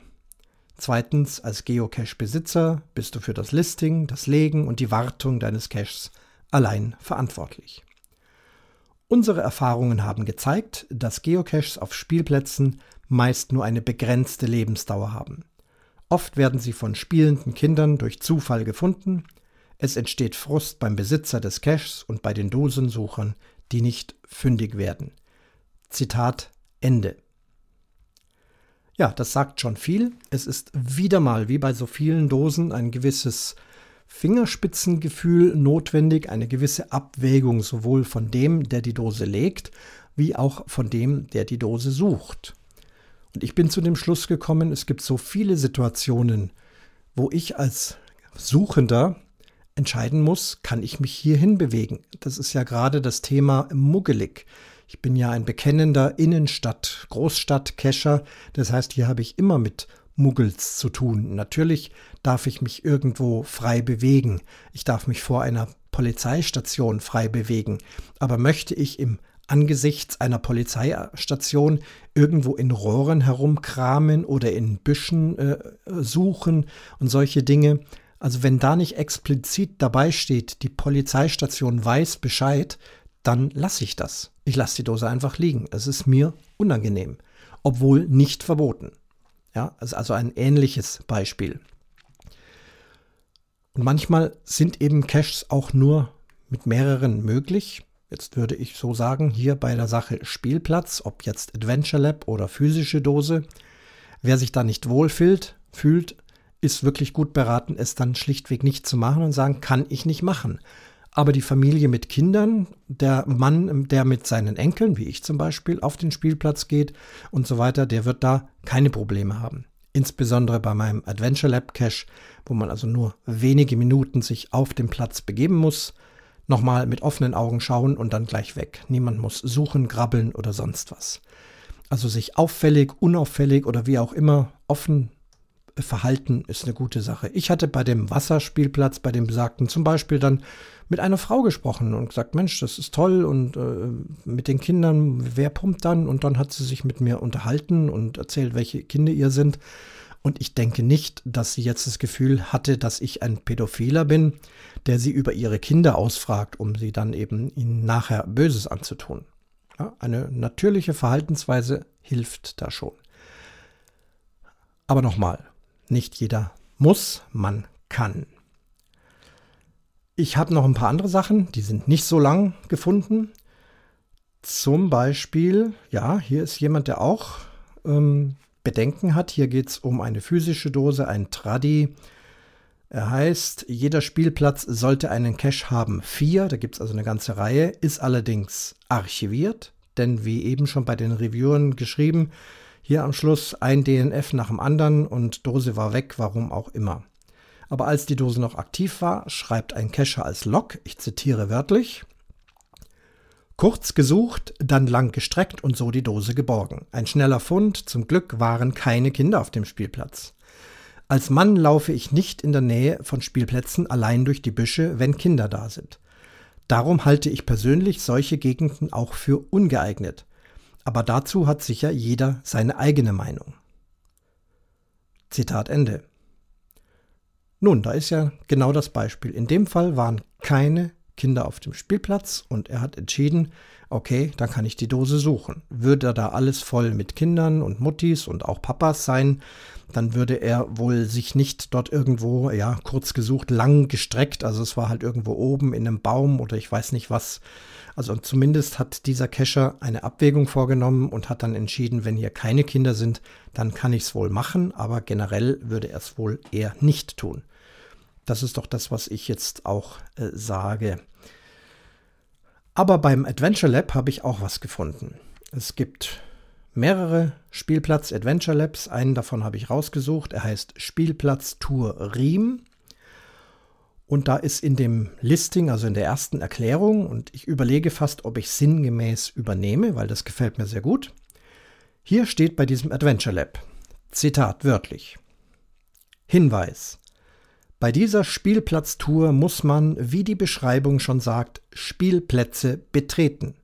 Zweitens, als Geocache-Besitzer bist du für das Listing, das Legen und die Wartung deines Caches allein verantwortlich. Unsere Erfahrungen haben gezeigt, dass Geocaches auf Spielplätzen meist nur eine begrenzte Lebensdauer haben. Oft werden sie von spielenden Kindern durch Zufall gefunden, es entsteht Frust beim Besitzer des Caches und bei den Dosensuchern, die nicht fündig werden. Zitat Ende. Ja, das sagt schon viel. Es ist wieder mal, wie bei so vielen Dosen, ein gewisses Fingerspitzengefühl notwendig, eine gewisse Abwägung sowohl von dem, der die Dose legt, wie auch von dem, der die Dose sucht. Und ich bin zu dem Schluss gekommen, es gibt so viele Situationen, wo ich als Suchender entscheiden muss, kann ich mich hierhin bewegen. Das ist ja gerade das Thema muggelig. Ich bin ja ein bekennender Innenstadt, Großstadt-Cacher. Das heißt, hier habe ich immer mit Muggels zu tun. Natürlich darf ich mich irgendwo frei bewegen. Ich darf mich vor einer Polizeistation frei bewegen. Aber möchte ich im angesichts einer Polizeistation irgendwo in Rohren herumkramen oder in Büschen äh, suchen und solche Dinge. Also wenn da nicht explizit dabei steht, die Polizeistation weiß Bescheid, dann lasse ich das. Ich lasse die Dose einfach liegen. Es ist mir unangenehm, obwohl nicht verboten. Ja, also ein ähnliches Beispiel. Und manchmal sind eben Caches auch nur mit mehreren möglich. Jetzt würde ich so sagen, hier bei der Sache Spielplatz, ob jetzt Adventure Lab oder physische Dose, wer sich da nicht wohlfühlt, fühlt, ist wirklich gut beraten, es dann schlichtweg nicht zu machen und sagen, kann ich nicht machen. Aber die Familie mit Kindern, der Mann, der mit seinen Enkeln, wie ich zum Beispiel, auf den Spielplatz geht und so weiter, der wird da keine Probleme haben. Insbesondere bei meinem Adventure Lab Cache, wo man also nur wenige Minuten sich auf dem Platz begeben muss, nochmal mit offenen Augen schauen und dann gleich weg. Niemand muss suchen, grabbeln oder sonst was. Also sich auffällig, unauffällig oder wie auch immer offen verhalten ist eine gute Sache. Ich hatte bei dem Wasserspielplatz, bei dem besagten zum Beispiel dann mit einer Frau gesprochen und gesagt, Mensch, das ist toll und äh, mit den Kindern, wer pumpt dann? Und dann hat sie sich mit mir unterhalten und erzählt, welche Kinder ihr sind. Und ich denke nicht, dass sie jetzt das Gefühl hatte, dass ich ein Pädophiler bin, der sie über ihre Kinder ausfragt, um sie dann eben ihnen nachher Böses anzutun. Ja, eine natürliche Verhaltensweise hilft da schon. Aber nochmal, nicht jeder muss, man kann. Ich habe noch ein paar andere Sachen, die sind nicht so lang gefunden. Zum Beispiel, ja, hier ist jemand, der auch ähm, Bedenken hat. Hier geht es um eine physische Dose, ein Tradi. Er heißt, jeder Spielplatz sollte einen Cache haben. Vier, da gibt es also eine ganze Reihe, ist allerdings archiviert, denn wie eben schon bei den Reviewern geschrieben, hier am Schluss ein DNF nach dem anderen und Dose war weg, warum auch immer. Aber als die Dose noch aktiv war, schreibt ein Cacher als Log, ich zitiere wörtlich, Kurz gesucht, dann lang gestreckt und so die Dose geborgen. Ein schneller Fund, zum Glück waren keine Kinder auf dem Spielplatz. Als Mann laufe ich nicht in der Nähe von Spielplätzen allein durch die Büsche, wenn Kinder da sind. Darum halte ich persönlich solche Gegenden auch für ungeeignet. Aber dazu hat sicher jeder seine eigene Meinung. Zitat Ende. Nun, da ist ja genau das Beispiel. In dem Fall waren keine Kinder auf dem Spielplatz und er hat entschieden, okay, dann kann ich die Dose suchen. Würde da alles voll mit Kindern und Muttis und auch Papas sein, dann würde er wohl sich nicht dort irgendwo, ja, kurz gesucht, lang gestreckt, also es war halt irgendwo oben in einem Baum oder ich weiß nicht was. Also zumindest hat dieser Kescher eine Abwägung vorgenommen und hat dann entschieden, wenn hier keine Kinder sind, dann kann ich es wohl machen, aber generell würde er es wohl eher nicht tun. Das ist doch das, was ich jetzt auch äh, sage. Aber beim Adventure Lab habe ich auch was gefunden. Es gibt mehrere Spielplatz Adventure Labs. Einen davon habe ich rausgesucht. Er heißt Spielplatz Tour Riem. Und da ist in dem Listing, also in der ersten Erklärung, und ich überlege fast, ob ich sinngemäß übernehme, weil das gefällt mir sehr gut. Hier steht bei diesem Adventure Lab, Zitat wörtlich, Hinweis. Bei dieser Spielplatztour muss man, wie die Beschreibung schon sagt, Spielplätze betreten.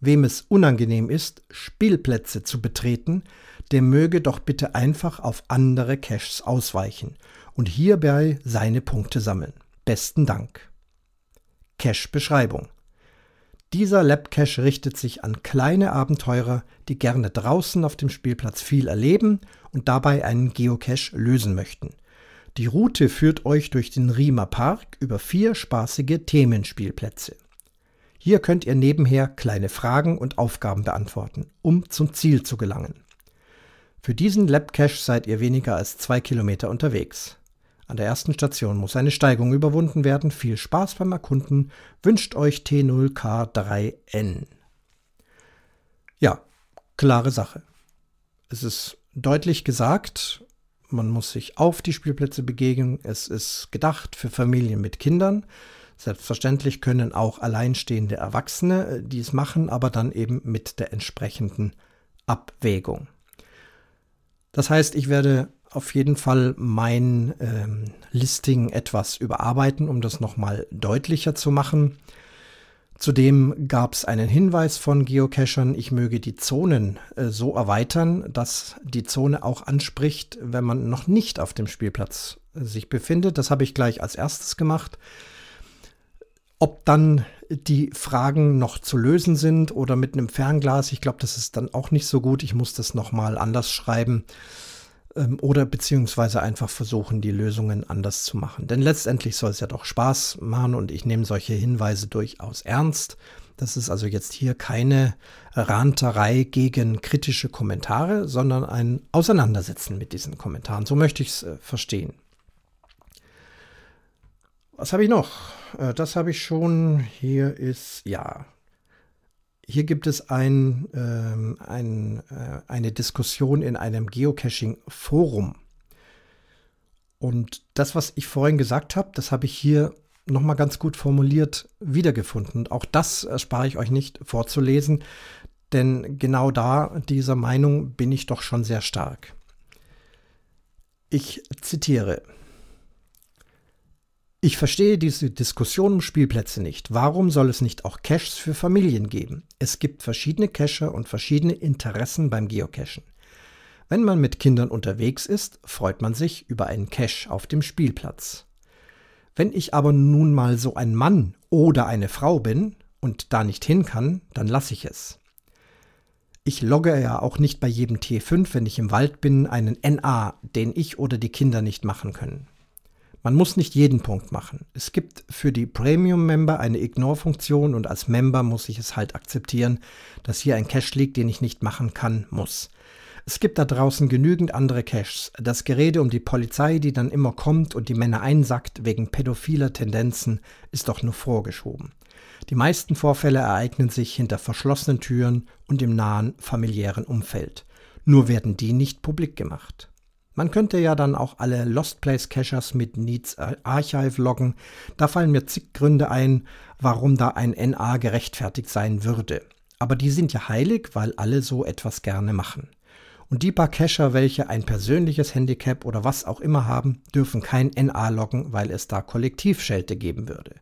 Wem es unangenehm ist, Spielplätze zu betreten, der möge doch bitte einfach auf andere Caches ausweichen und hierbei seine Punkte sammeln. Besten Dank. Cache-Beschreibung. Dieser Lab-Cache richtet sich an kleine Abenteurer, die gerne draußen auf dem Spielplatz viel erleben und dabei einen Geocache lösen möchten. Die Route führt euch durch den Riemer Park über vier spaßige Themenspielplätze. Hier könnt ihr nebenher kleine Fragen und Aufgaben beantworten, um zum Ziel zu gelangen. Für diesen Lab-Cache seid ihr weniger als zwei Kilometer unterwegs. An der ersten Station muss eine Steigung überwunden werden. Viel Spaß beim Erkunden wünscht euch T0K3N. Ja, klare Sache. Es ist deutlich gesagt, man muss sich auf die Spielplätze begegnen. Es ist gedacht für Familien mit Kindern. Selbstverständlich können auch alleinstehende Erwachsene äh, dies machen, aber dann eben mit der entsprechenden Abwägung. Das heißt, ich werde auf jeden Fall mein ähm, Listing etwas überarbeiten, um das nochmal deutlicher zu machen. Zudem gab es einen Hinweis von Geocachern, ich möge die Zonen äh, so erweitern, dass die Zone auch anspricht, wenn man noch nicht auf dem Spielplatz äh, sich befindet. Das habe ich gleich als erstes gemacht. Ob dann die Fragen noch zu lösen sind oder mit einem Fernglas, ich glaube, das ist dann auch nicht so gut. Ich muss das nochmal anders schreiben oder beziehungsweise einfach versuchen, die Lösungen anders zu machen. Denn letztendlich soll es ja doch Spaß machen und ich nehme solche Hinweise durchaus ernst. Das ist also jetzt hier keine Ranterei gegen kritische Kommentare, sondern ein Auseinandersetzen mit diesen Kommentaren. So möchte ich es äh, verstehen. Was habe ich noch? Äh, das habe ich schon. Hier ist, ja, hier gibt es ein, ähm, ein, äh, eine Diskussion in einem Geocaching-Forum. Und das, was ich vorhin gesagt habe, das habe ich hier nochmal ganz gut formuliert wiedergefunden. Auch das erspare ich euch nicht vorzulesen, denn genau da dieser Meinung bin ich doch schon sehr stark. Ich zitiere. Ich verstehe diese Diskussion um Spielplätze nicht. Warum soll es nicht auch Caches für Familien geben? Es gibt verschiedene Cacher und verschiedene Interessen beim Geocachen. Wenn man mit Kindern unterwegs ist, freut man sich über einen Cache auf dem Spielplatz. Wenn ich aber nun mal so ein Mann oder eine Frau bin und da nicht hin kann, dann lasse ich es. Ich logge ja auch nicht bei jedem T5, wenn ich im Wald bin, einen NA, den ich oder die Kinder nicht machen können. Man muss nicht jeden Punkt machen. Es gibt für die Premium-Member eine Ignore-Funktion und als Member muss ich es halt akzeptieren, dass hier ein Cache liegt, den ich nicht machen kann, muss. Es gibt da draußen genügend andere Caches. Das Gerede um die Polizei, die dann immer kommt und die Männer einsackt wegen pädophiler Tendenzen, ist doch nur vorgeschoben. Die meisten Vorfälle ereignen sich hinter verschlossenen Türen und im nahen familiären Umfeld. Nur werden die nicht publik gemacht. Man könnte ja dann auch alle Lost Place Cachers mit Needs Archive loggen. Da fallen mir zig Gründe ein, warum da ein NA gerechtfertigt sein würde. Aber die sind ja heilig, weil alle so etwas gerne machen. Und die paar Cacher, welche ein persönliches Handicap oder was auch immer haben, dürfen kein NA loggen, weil es da Kollektivschelte geben würde.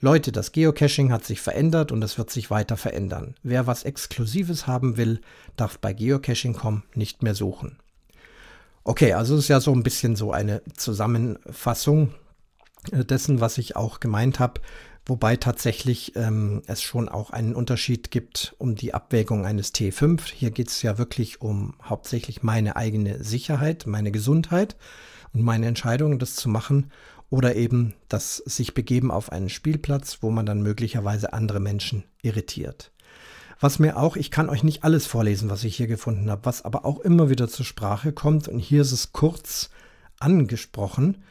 Leute, das Geocaching hat sich verändert und es wird sich weiter verändern. Wer was Exklusives haben will, darf bei Geocaching.com nicht mehr suchen. Okay, also es ist ja so ein bisschen so eine Zusammenfassung äh, dessen, was ich auch gemeint habe, wobei tatsächlich ähm, es schon auch einen Unterschied gibt um die Abwägung eines T5. Hier geht es ja wirklich um hauptsächlich meine eigene Sicherheit, meine Gesundheit und meine Entscheidung, das zu machen oder eben das sich begeben auf einen Spielplatz, wo man dann möglicherweise andere Menschen irritiert. Was mir auch, ich kann euch nicht alles vorlesen, was ich hier gefunden habe, was aber auch immer wieder zur Sprache kommt, und hier ist es kurz angesprochen,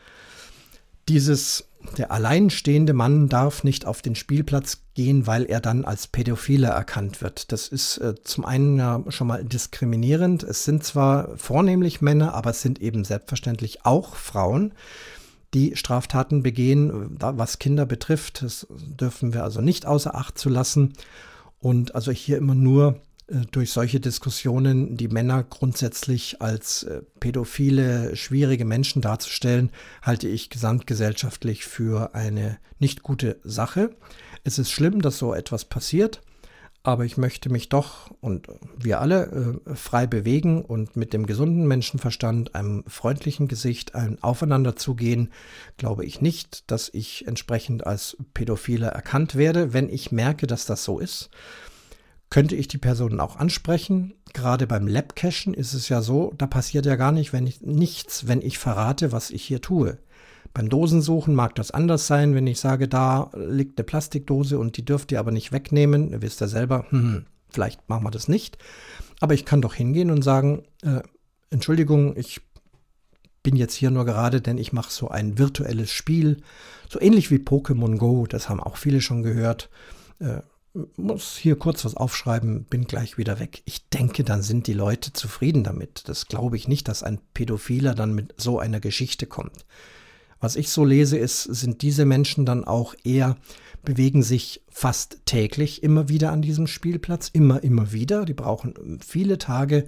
dieses, der alleinstehende Mann darf nicht auf den Spielplatz gehen, weil er dann als Pädophiler erkannt wird. Das ist äh, zum einen ja schon mal diskriminierend. Es sind zwar vornehmlich Männer, aber es sind eben selbstverständlich auch Frauen, die Straftaten begehen, was Kinder betrifft. Das dürfen wir also nicht außer Acht zu lassen. Und also hier immer nur äh, durch solche Diskussionen die Männer grundsätzlich als äh, pädophile, schwierige Menschen darzustellen, halte ich gesamtgesellschaftlich für eine nicht gute Sache. Es ist schlimm, dass so etwas passiert, aber ich möchte mich doch und wir alle äh, frei bewegen und mit dem gesunden Menschenverstand, einem freundlichen Gesicht, ein Aufeinander zugehen, glaube ich nicht, dass ich entsprechend als Pädophile erkannt werde, wenn ich merke, dass das so ist könnte ich die Personen auch ansprechen. Gerade beim Labcachen ist es ja so, da passiert ja gar nicht, wenn ich, nichts, wenn ich verrate, was ich hier tue. Beim Dosensuchen mag das anders sein, wenn ich sage, da liegt eine Plastikdose und die dürft ihr aber nicht wegnehmen. Ihr wisst ja selber, hm, vielleicht machen wir das nicht. Aber ich kann doch hingehen und sagen, äh, Entschuldigung, ich bin jetzt hier nur gerade, denn ich mache so ein virtuelles Spiel, so ähnlich wie Pokémon Go, das haben auch viele schon gehört. Äh, muss hier kurz was aufschreiben, bin gleich wieder weg. Ich denke, dann sind die Leute zufrieden damit. Das glaube ich nicht, dass ein Pädophiler dann mit so einer Geschichte kommt. Was ich so lese, ist, sind diese Menschen dann auch eher, bewegen sich fast täglich immer wieder an diesem Spielplatz, immer, immer wieder. Die brauchen viele Tage,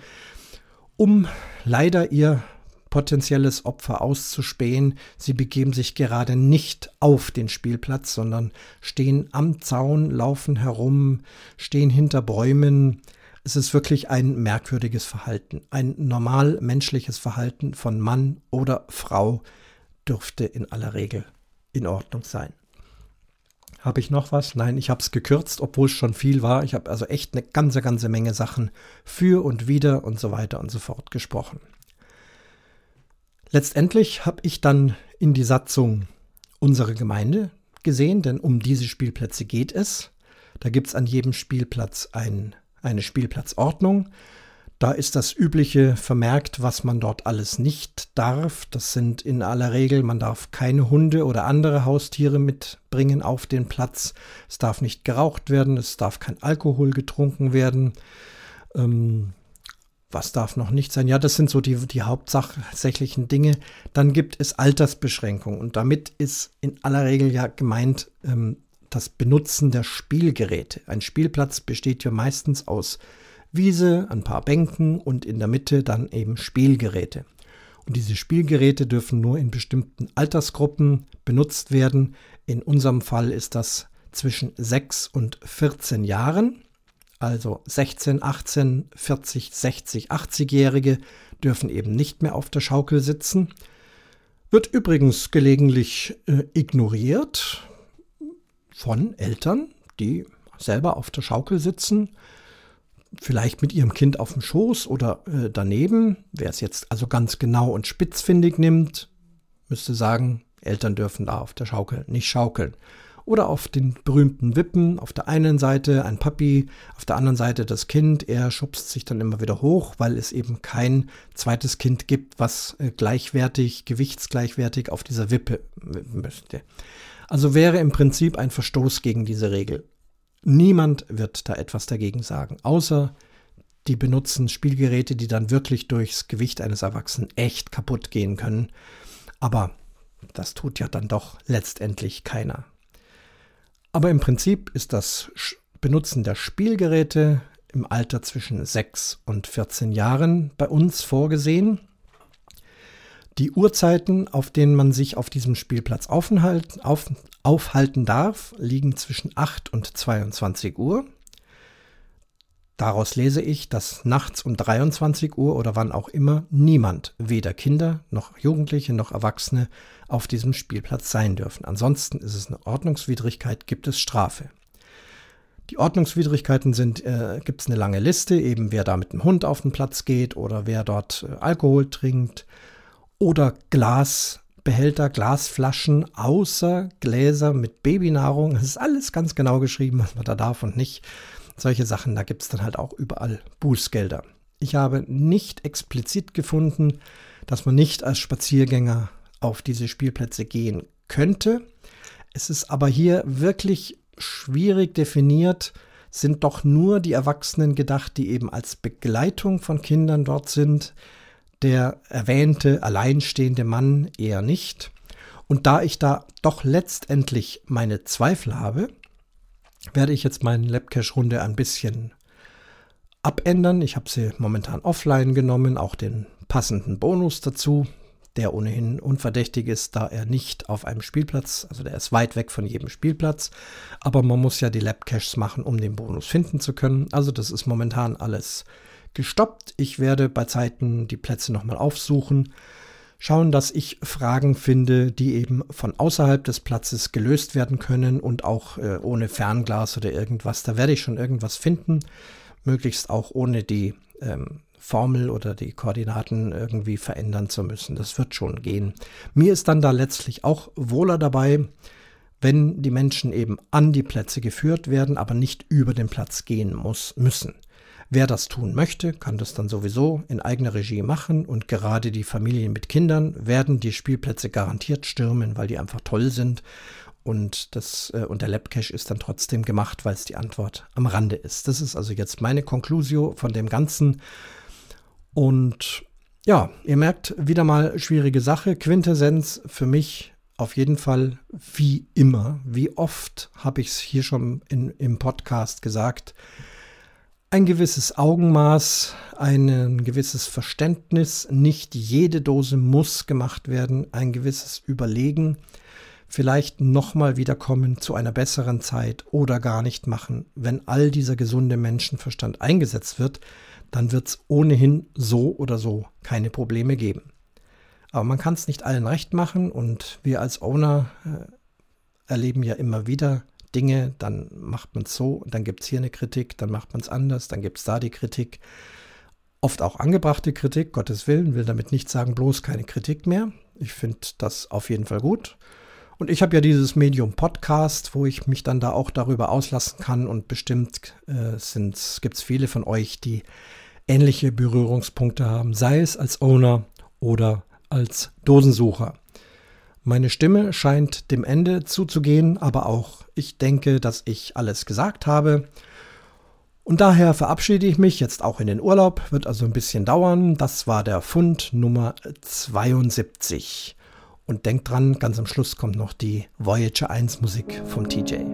um leider ihr potenzielles Opfer auszuspähen. Sie begeben sich gerade nicht auf den Spielplatz, sondern stehen am Zaun, laufen herum, stehen hinter Bäumen. Es ist wirklich ein merkwürdiges Verhalten. Ein normal menschliches Verhalten von Mann oder Frau dürfte in aller Regel in Ordnung sein. Habe ich noch was? Nein, ich habe es gekürzt, obwohl es schon viel war. Ich habe also echt eine ganze, ganze Menge Sachen für und wieder und so weiter und so fort gesprochen. Letztendlich habe ich dann in die Satzung unsere Gemeinde gesehen, denn um diese Spielplätze geht es. Da gibt es an jedem Spielplatz ein, eine Spielplatzordnung. Da ist das Übliche vermerkt, was man dort alles nicht darf. Das sind in aller Regel, man darf keine Hunde oder andere Haustiere mitbringen auf den Platz. Es darf nicht geraucht werden, es darf kein Alkohol getrunken werden. Ähm, was darf noch nicht sein? Ja, das sind so die, die hauptsächlichen Dinge. Dann gibt es Altersbeschränkungen und damit ist in aller Regel ja gemeint ähm, das Benutzen der Spielgeräte. Ein Spielplatz besteht ja meistens aus Wiese, ein paar Bänken und in der Mitte dann eben Spielgeräte. Und diese Spielgeräte dürfen nur in bestimmten Altersgruppen benutzt werden. In unserem Fall ist das zwischen 6 und 14 Jahren. Also 16, 18, 40, 60, 80-Jährige dürfen eben nicht mehr auf der Schaukel sitzen. Wird übrigens gelegentlich äh, ignoriert von Eltern, die selber auf der Schaukel sitzen, vielleicht mit ihrem Kind auf dem Schoß oder äh, daneben. Wer es jetzt also ganz genau und spitzfindig nimmt, müsste sagen, Eltern dürfen da auf der Schaukel nicht schaukeln oder auf den berühmten Wippen. Auf der einen Seite ein Papi, auf der anderen Seite das Kind. Er schubst sich dann immer wieder hoch, weil es eben kein zweites Kind gibt, was äh, gleichwertig, gewichtsgleichwertig auf dieser Wippe müsste. Also wäre im Prinzip ein Verstoß gegen diese Regel. Niemand wird da etwas dagegen sagen, außer die benutzen Spielgeräte, die dann wirklich durchs Gewicht eines Erwachsenen echt kaputt gehen können. Aber das tut ja dann doch letztendlich keiner. Aber im Prinzip ist das Benutzen der Spielgeräte im Alter zwischen 6 und 14 Jahren bei uns vorgesehen. Die Uhrzeiten, auf denen man sich auf diesem Spielplatz aufhalten, auf, aufhalten darf, liegen zwischen 8 und 22 Uhr. Daraus lese ich, dass nachts um 23 Uhr oder wann auch immer niemand, weder Kinder noch Jugendliche noch Erwachsene, auf diesem Spielplatz sein dürfen. Ansonsten ist es eine Ordnungswidrigkeit, gibt es Strafe. Die Ordnungswidrigkeiten sind, äh, gibt es eine lange Liste, eben wer da mit dem Hund auf den Platz geht oder wer dort äh, Alkohol trinkt oder Glasbehälter, Glasflaschen außer Gläser mit Babynahrung. Es ist alles ganz genau geschrieben, was man da darf und nicht solche Sachen, da gibt es dann halt auch überall Bußgelder. Ich habe nicht explizit gefunden, dass man nicht als Spaziergänger auf diese Spielplätze gehen könnte. Es ist aber hier wirklich schwierig definiert, sind doch nur die Erwachsenen gedacht, die eben als Begleitung von Kindern dort sind. Der erwähnte alleinstehende Mann eher nicht. Und da ich da doch letztendlich meine Zweifel habe, werde ich jetzt meine Labcache-Runde ein bisschen abändern. Ich habe sie momentan offline genommen, auch den passenden Bonus dazu, der ohnehin unverdächtig ist, da er nicht auf einem Spielplatz, also der ist weit weg von jedem Spielplatz, aber man muss ja die Lab-Caches machen, um den Bonus finden zu können. Also das ist momentan alles gestoppt. Ich werde bei Zeiten die Plätze nochmal aufsuchen, schauen, dass ich Fragen finde, die eben von außerhalb des Platzes gelöst werden können und auch äh, ohne Fernglas oder irgendwas. Da werde ich schon irgendwas finden, möglichst auch ohne die ähm, Formel oder die Koordinaten irgendwie verändern zu müssen. Das wird schon gehen. Mir ist dann da letztlich auch wohler dabei, wenn die Menschen eben an die Plätze geführt werden, aber nicht über den Platz gehen muss, müssen. Wer das tun möchte, kann das dann sowieso in eigener Regie machen und gerade die Familien mit Kindern werden die Spielplätze garantiert stürmen, weil die einfach toll sind und, das, äh, und der Labcache ist dann trotzdem gemacht, weil es die Antwort am Rande ist. Das ist also jetzt meine Konklusio von dem Ganzen. Und ja, ihr merkt wieder mal schwierige Sache. Quintessenz für mich auf jeden Fall wie immer. Wie oft habe ich es hier schon in, im Podcast gesagt? Ein gewisses Augenmaß, ein gewisses Verständnis. Nicht jede Dose muss gemacht werden. Ein gewisses Überlegen. Vielleicht nochmal wiederkommen zu einer besseren Zeit oder gar nicht machen. Wenn all dieser gesunde Menschenverstand eingesetzt wird, dann wird es ohnehin so oder so keine Probleme geben. Aber man kann es nicht allen recht machen und wir als Owner äh, erleben ja immer wieder Dinge, dann macht man es so, dann gibt es hier eine Kritik, dann macht man es anders, dann gibt es da die Kritik. Oft auch angebrachte Kritik, Gottes Willen, will damit nicht sagen, bloß keine Kritik mehr. Ich finde das auf jeden Fall gut. Und ich habe ja dieses Medium Podcast, wo ich mich dann da auch darüber auslassen kann und bestimmt äh, gibt es viele von euch, die ähnliche Berührungspunkte haben, sei es als Owner oder als Dosensucher. Meine Stimme scheint dem Ende zuzugehen, aber auch ich denke, dass ich alles gesagt habe. Und daher verabschiede ich mich jetzt auch in den Urlaub, wird also ein bisschen dauern. Das war der Fund Nummer 72. Und denkt dran, ganz am Schluss kommt noch die Voyager 1 Musik vom TJ.